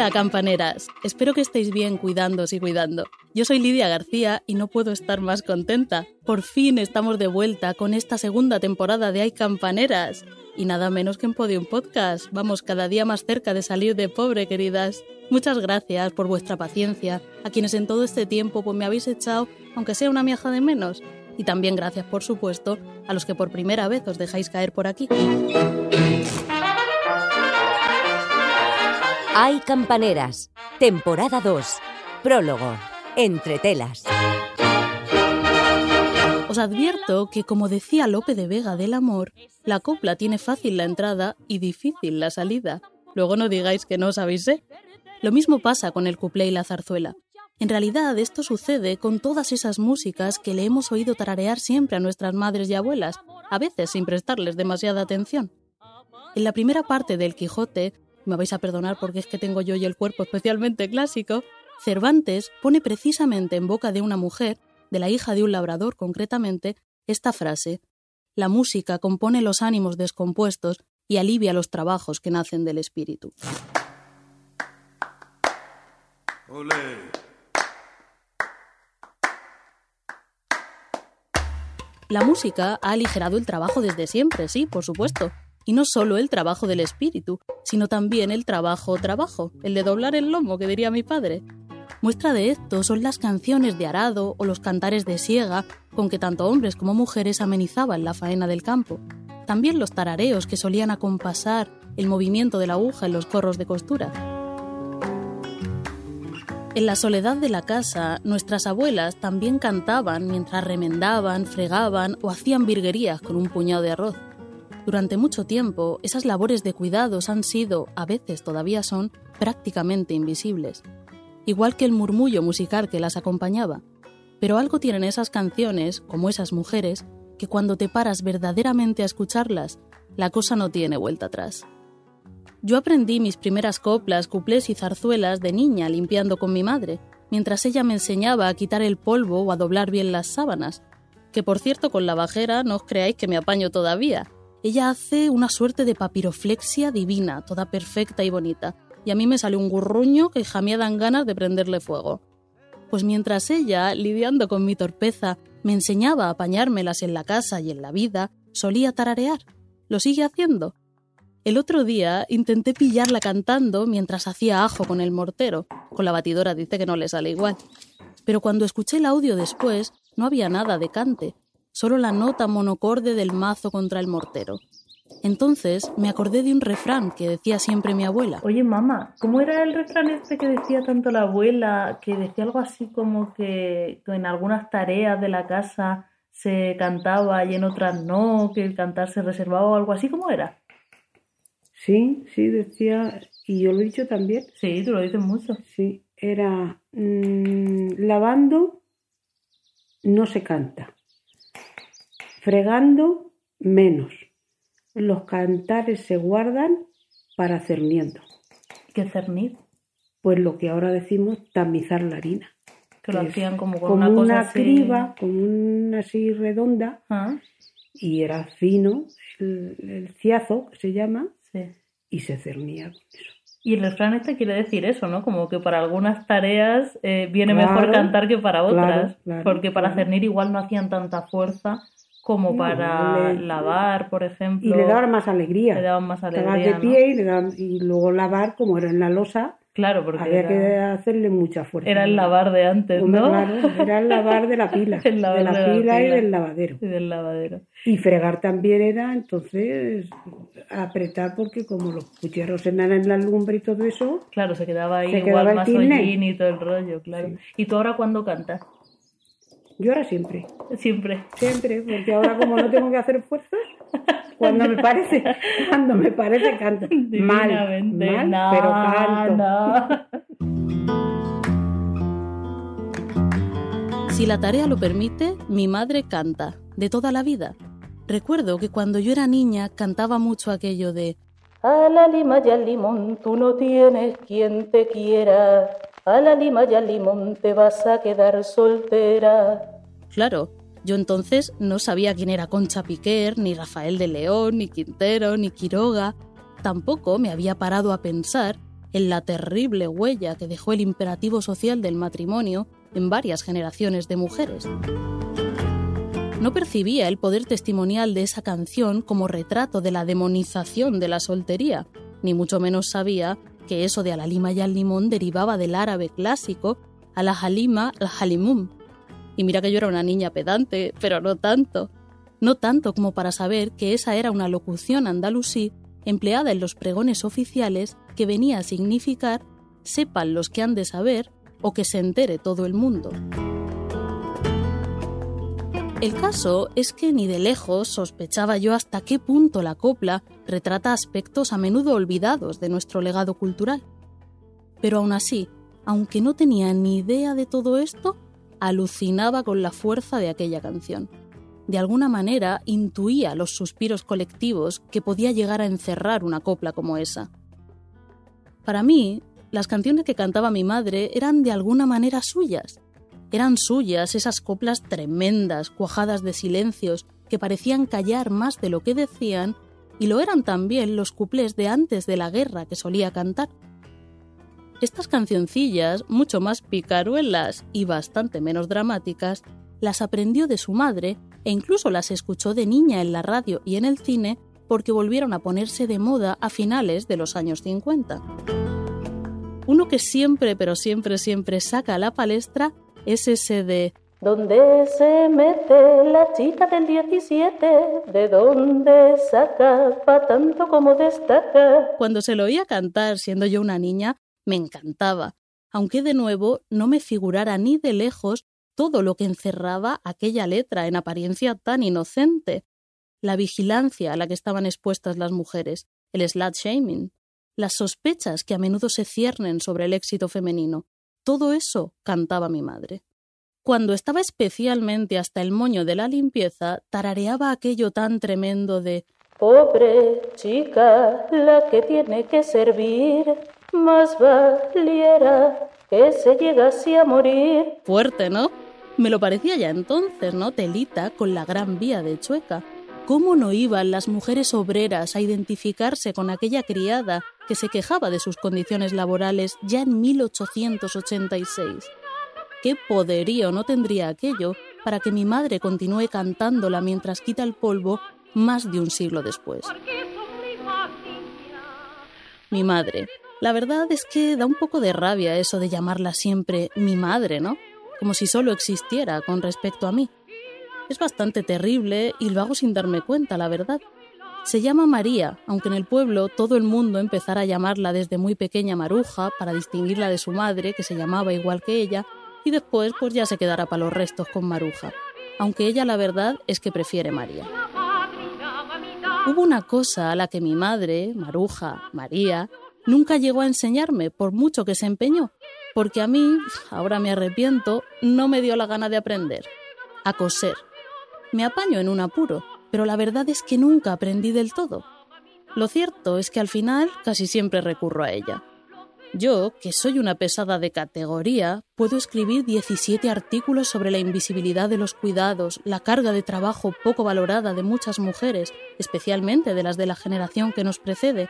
Hola campaneras, espero que estéis bien cuidándoos y cuidando. Yo soy Lidia García y no puedo estar más contenta. Por fin estamos de vuelta con esta segunda temporada de Hay Campaneras. Y nada menos que en Podium Podcast. Vamos cada día más cerca de salir de pobre, queridas. Muchas gracias por vuestra paciencia, a quienes en todo este tiempo pues, me habéis echado, aunque sea una miaja de menos. Y también gracias, por supuesto, a los que por primera vez os dejáis caer por aquí. Hay Campaneras, temporada 2, prólogo, entre telas. Os advierto que, como decía Lope de Vega del Amor, la copla tiene fácil la entrada y difícil la salida. Luego no digáis que no os avisé. Lo mismo pasa con el cuplé y la zarzuela. En realidad esto sucede con todas esas músicas que le hemos oído tararear siempre a nuestras madres y abuelas, a veces sin prestarles demasiada atención. En la primera parte del Quijote, me vais a perdonar porque es que tengo yo y el cuerpo especialmente clásico, Cervantes pone precisamente en boca de una mujer de la hija de un labrador concretamente, esta frase La música compone los ánimos descompuestos y alivia los trabajos que nacen del espíritu. La música ha aligerado el trabajo desde siempre, sí, por supuesto. Y no solo el trabajo del espíritu, sino también el trabajo trabajo, el de doblar el lomo, que diría mi padre. Muestra de esto son las canciones de arado o los cantares de siega con que tanto hombres como mujeres amenizaban la faena del campo. También los tarareos que solían acompasar el movimiento de la aguja en los corros de costura. En la soledad de la casa, nuestras abuelas también cantaban mientras remendaban, fregaban o hacían virguerías con un puñado de arroz. Durante mucho tiempo, esas labores de cuidados han sido, a veces todavía son, prácticamente invisibles igual que el murmullo musical que las acompañaba. Pero algo tienen esas canciones, como esas mujeres, que cuando te paras verdaderamente a escucharlas, la cosa no tiene vuelta atrás. Yo aprendí mis primeras coplas, cuplés y zarzuelas de niña limpiando con mi madre, mientras ella me enseñaba a quitar el polvo o a doblar bien las sábanas, que por cierto con la bajera no os creáis que me apaño todavía. Ella hace una suerte de papiroflexia divina, toda perfecta y bonita, y a mí me sale un gurruño que jamía dan ganas de prenderle fuego. Pues mientras ella, lidiando con mi torpeza, me enseñaba a apañármelas en la casa y en la vida, solía tararear. Lo sigue haciendo. El otro día intenté pillarla cantando mientras hacía ajo con el mortero. Con la batidora dice que no le sale igual. Pero cuando escuché el audio después, no había nada de cante, solo la nota monocorde del mazo contra el mortero. Entonces me acordé de un refrán que decía siempre mi abuela. Oye, mamá, ¿cómo era el refrán este que decía tanto la abuela? Que decía algo así como que, en algunas tareas de la casa se cantaba y en otras no, que el cantar se reservaba o algo así, ¿cómo era? Sí, sí, decía, y yo lo he dicho también. Sí, tú lo dices mucho. Sí, era mm, lavando no se canta, fregando menos los cantares se guardan para cerniendo. ¿Qué cernir? Pues lo que ahora decimos tamizar la harina. Que lo hacían como con una, cosa criba, con una así redonda, ah. y era fino, el, ciazo que se llama, y se cernía con eso. Y el refrán este quiere decir eso, ¿no? Como que para algunas tareas eh, viene mejor cantar que para otras, porque para cernir igual no hacían tanta fuerza como para lavar, por ejemplo. Y le daban más alegría. Le daban más alegría. de pie y, le daban, y luego lavar, como era en la losa, Claro, porque había que hacerle mucha fuerza. Era el lavar de antes, ¿no? Era el lavar de la pila. de la, pila, y del lavadero. Y del lavadero. Y fregar también era, entonces, apretar porque como los pucheros eran en la lumbre y todo eso... Claro, se quedaba ahí igual más hollín y todo el rollo, claro. ¿Y tú ahora cuándo cantas? Yo ahora siempre. Siempre. Siempre, porque ahora como no tengo que hacer fuerzas, cuando me parece, cuando me parece canto. Mal, mal, pero canto. Si la tarea lo permite, mi madre canta, de toda la vida. Recuerdo que cuando yo era niña cantaba mucho aquello de A la lima y al limón tú no tienes quien te quiera. A la lima y al limón te vas a quedar soltera. Claro, yo entonces no sabía quién era Concha Piquer, ni Rafael de León, ni Quintero, ni Quiroga. Tampoco me había parado a pensar en la terrible huella que dejó el imperativo social del matrimonio en varias generaciones de mujeres. No percibía el poder testimonial de esa canción como retrato de la demonización de la soltería, ni mucho menos sabía que eso de a la lima y al limón derivaba del árabe clásico a la halima al halimum. Y mira que yo era una niña pedante, pero no tanto. No tanto como para saber que esa era una locución andalusí empleada en los pregones oficiales que venía a significar sepan los que han de saber o que se entere todo el mundo. El caso es que ni de lejos sospechaba yo hasta qué punto la copla retrata aspectos a menudo olvidados de nuestro legado cultural. Pero aún así, aunque no tenía ni idea de todo esto, alucinaba con la fuerza de aquella canción. De alguna manera intuía los suspiros colectivos que podía llegar a encerrar una copla como esa. Para mí, las canciones que cantaba mi madre eran de alguna manera suyas. Eran suyas esas coplas tremendas, cuajadas de silencios, que parecían callar más de lo que decían, y lo eran también los cuplés de antes de la guerra que solía cantar. Estas cancioncillas, mucho más picaruelas y bastante menos dramáticas, las aprendió de su madre e incluso las escuchó de niña en la radio y en el cine porque volvieron a ponerse de moda a finales de los años 50. Uno que siempre, pero siempre, siempre saca a la palestra es ese de ¿Dónde se mete la chica del 17? ¿De dónde saca pa tanto como destaca? Cuando se lo oía cantar siendo yo una niña, me encantaba, aunque de nuevo no me figurara ni de lejos todo lo que encerraba aquella letra en apariencia tan inocente. La vigilancia a la que estaban expuestas las mujeres, el slut shaming, las sospechas que a menudo se ciernen sobre el éxito femenino. Todo eso cantaba mi madre. Cuando estaba especialmente hasta el moño de la limpieza, tarareaba aquello tan tremendo de Pobre chica, la que tiene que servir, más valiera que se llegase a morir. Fuerte, ¿no? Me lo parecía ya entonces, ¿no? Telita con la gran vía de Chueca. ¿Cómo no iban las mujeres obreras a identificarse con aquella criada que se quejaba de sus condiciones laborales ya en 1886? ¿Qué poderío no tendría aquello para que mi madre continúe cantándola mientras quita el polvo más de un siglo después? Mi madre. La verdad es que da un poco de rabia eso de llamarla siempre mi madre, ¿no? como si solo existiera con respecto a mí. Es bastante terrible y lo hago sin darme cuenta, la verdad. Se llama María, aunque en el pueblo todo el mundo empezara a llamarla desde muy pequeña Maruja para distinguirla de su madre, que se llamaba igual que ella, y después pues ya se quedará para los restos con Maruja, aunque ella la verdad es que prefiere María. Hubo una cosa a la que mi madre, Maruja, María, nunca llegó a enseñarme, por mucho que se empeñó, porque a mí, ahora me arrepiento, no me dio la gana de aprender. A coser. Me apaño en un apuro, pero la verdad es que nunca aprendí del todo. Lo cierto es que al final casi siempre recurro a ella. Yo, que soy una pesada de categoría, puedo escribir 17 artículos sobre la invisibilidad de los cuidados, la carga de trabajo poco valorada de muchas mujeres, especialmente de las de la generación que nos precede.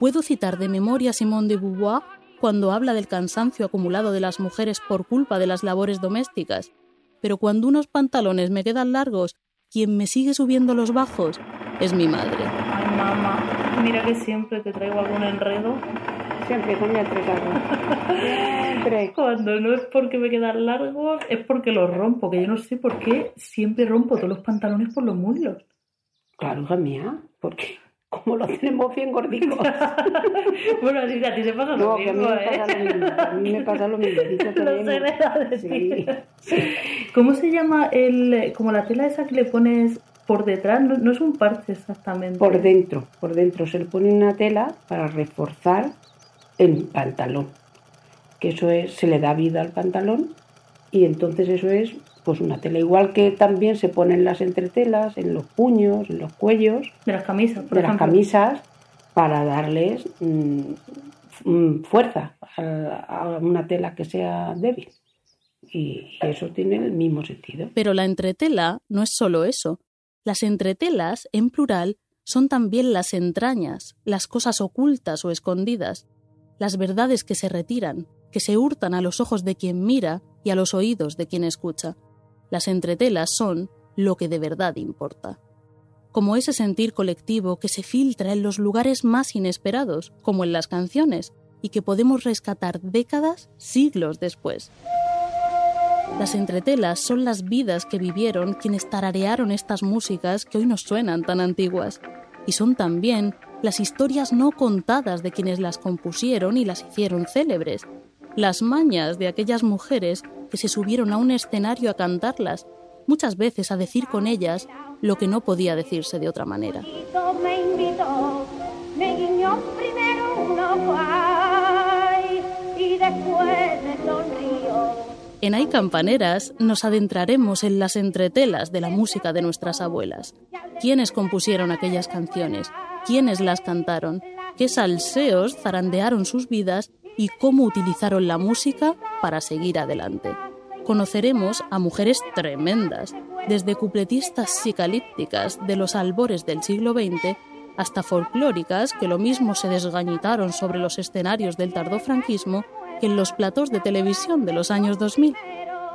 Puedo citar de memoria a Simone de Beauvoir cuando habla del cansancio acumulado de las mujeres por culpa de las labores domésticas, pero cuando unos pantalones me quedan largos, quien me sigue subiendo los bajos es mi madre. Ay, mamá, mira que siempre te traigo algún enredo. Siempre con mi Siempre. Cuando no es porque me quedan largos, es porque los rompo, que yo no sé por qué siempre rompo todos los pantalones por los muslos. Claro, hija mía, ¿por qué? Como lo tenemos bien gorditos. bueno, así a ti te pasa lo mismo, a mí me pasa lo mismo. ¿Cómo se llama el, como la tela esa que le pones por detrás? No, es un parche exactamente. Por dentro, por dentro. Se le pone una tela para reforzar el pantalón. Que eso es, se le da vida al pantalón y entonces eso es pues una tela igual que también se ponen las entretelas en los puños, en los cuellos de las camisas, por de las camisas, para darles mm, mm, fuerza a, una tela que sea débil. Y eso tiene el mismo sentido. Pero la entretela no es solo eso. Las entretelas, en plural, son también las entrañas, las cosas ocultas o escondidas, las verdades que se retiran, que se hurtan a los ojos de quien mira y a los oídos de quien escucha. Las entretelas son lo que de verdad importa. Como ese sentir colectivo que se filtra en los lugares más inesperados, como en las canciones, y que podemos rescatar décadas, siglos después. Las entretelas son las vidas que vivieron quienes tararearon estas músicas que hoy nos suenan tan antiguas, y son también las historias no contadas de quienes las compusieron y las hicieron célebres, las mañas de aquellas mujeres que se subieron a un escenario a cantarlas, muchas veces a decir con ellas lo que no podía decirse de otra manera. En Hay Campaneras nos adentraremos en las entretelas de la música de nuestras abuelas. ¿Quiénes compusieron aquellas canciones? ¿Quiénes las cantaron? ¿Qué salseos zarandearon sus vidas y cómo utilizaron la música para seguir adelante. Conoceremos a mujeres tremendas, desde cupletistas psicalípticas de los albores del siglo XX hasta folclóricas que lo mismo se desgañitaron sobre los escenarios del tardofranquismo que en los platos de televisión de los años 2000.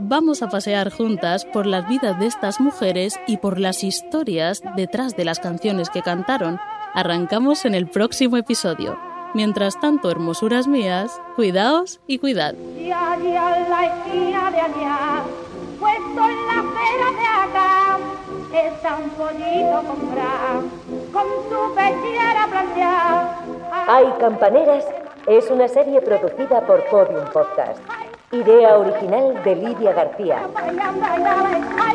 Vamos a pasear juntas por las vidas de estas mujeres y por las historias detrás de las canciones que cantaron. Arrancamos en el próximo episodio. Mientras tanto, hermosuras mías, cuidaos y cuidad. Y allí a la esquina de allá, puesto en la acera de acá, está un pollito comprar, con su pechera planteada. Hay Campaneras es una serie producida por Podium Podcast. Idea original de Lidia García. Ay